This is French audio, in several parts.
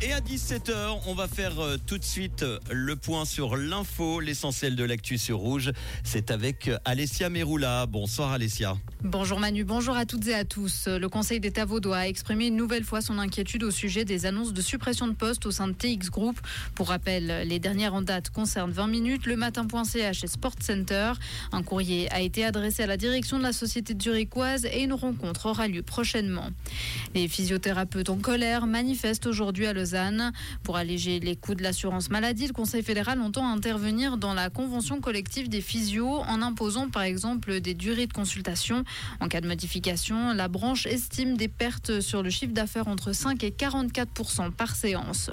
Et à 17h, on va faire euh, tout de suite euh, le point sur l'info, l'essentiel de l'actu sur Rouge. C'est avec euh, Alessia Meroula. Bonsoir Alessia. Bonjour Manu, bonjour à toutes et à tous. Le Conseil d'État vaudois a exprimé une nouvelle fois son inquiétude au sujet des annonces de suppression de postes au sein de TX Group. Pour rappel, les dernières en date concernent 20 minutes, le matin.ch et Sport Center. Un courrier a été adressé à la direction de la société zurichoise et une rencontre aura lieu prochainement. Les physiothérapeutes en colère manifestent aujourd'hui à Lausanne pour alléger les coûts de l'assurance maladie, le Conseil fédéral entend intervenir dans la convention collective des physios en imposant par exemple des durées de consultation. En cas de modification, la branche estime des pertes sur le chiffre d'affaires entre 5 et 44% par séance.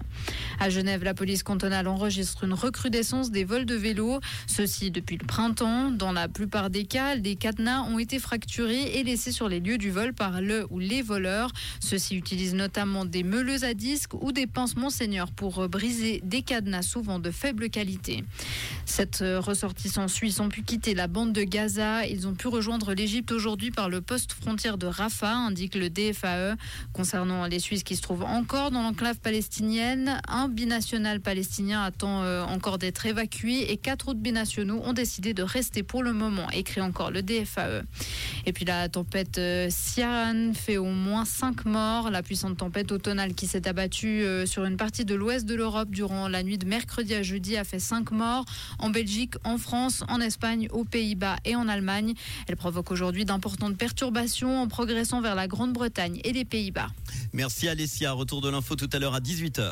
À Genève, la police cantonale enregistre une recrudescence des vols de vélos, ceci depuis le printemps. Dans la plupart des cas, des cadenas ont été fracturés et laissés sur les lieux du vol par le ou les voleurs. Ceux-ci utilisent notamment des meuleuses à disques ou des pense Monseigneur pour briser des cadenas souvent de faible qualité. Sept ressortissants suisses ont pu quitter la bande de Gaza. Ils ont pu rejoindre l'Égypte aujourd'hui par le poste frontière de Rafah, indique le DFAE. Concernant les Suisses qui se trouvent encore dans l'enclave palestinienne, un binational palestinien attend euh, encore d'être évacué et quatre autres binationaux ont décidé de rester pour le moment, écrit encore le DFAE. Et puis la tempête euh, Ciaran fait au moins 5 morts. La puissante tempête automnale qui s'est abattue euh, sur une partie de l'ouest de l'Europe durant la nuit de mercredi à jeudi a fait 5 morts en Belgique, en France, en Espagne, aux Pays-Bas et en Allemagne. Elle provoque aujourd'hui d'importantes perturbations en progressant vers la Grande-Bretagne et les Pays-Bas. Merci Alessia. Retour de l'info tout à l'heure à 18h.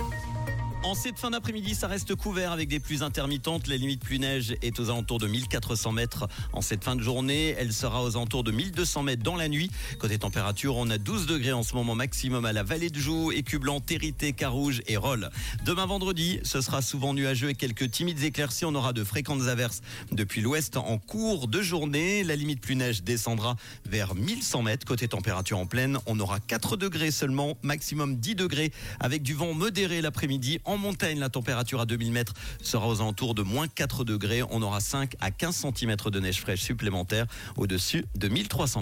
En cette fin d'après-midi, ça reste couvert avec des pluies intermittentes. La limite pluie neige est aux alentours de 1400 mètres en cette fin de journée. Elle sera aux alentours de 1200 mètres dans la nuit. Côté température, on a 12 degrés en ce moment maximum à la vallée de Joux, Écublanc, Territé, Carouge et Rolle. Demain vendredi, ce sera souvent nuageux et quelques timides éclaircies. On aura de fréquentes averses depuis l'ouest en cours de journée. La limite pluie neige descendra vers 1100 mètres. Côté température en pleine, on aura 4 degrés seulement, maximum 10 degrés avec du vent modéré l'après-midi. En montagne, la température à 2000 mètres sera aux alentours de moins 4 degrés. On aura 5 à 15 cm de neige fraîche supplémentaire au-dessus de 1300 mètres.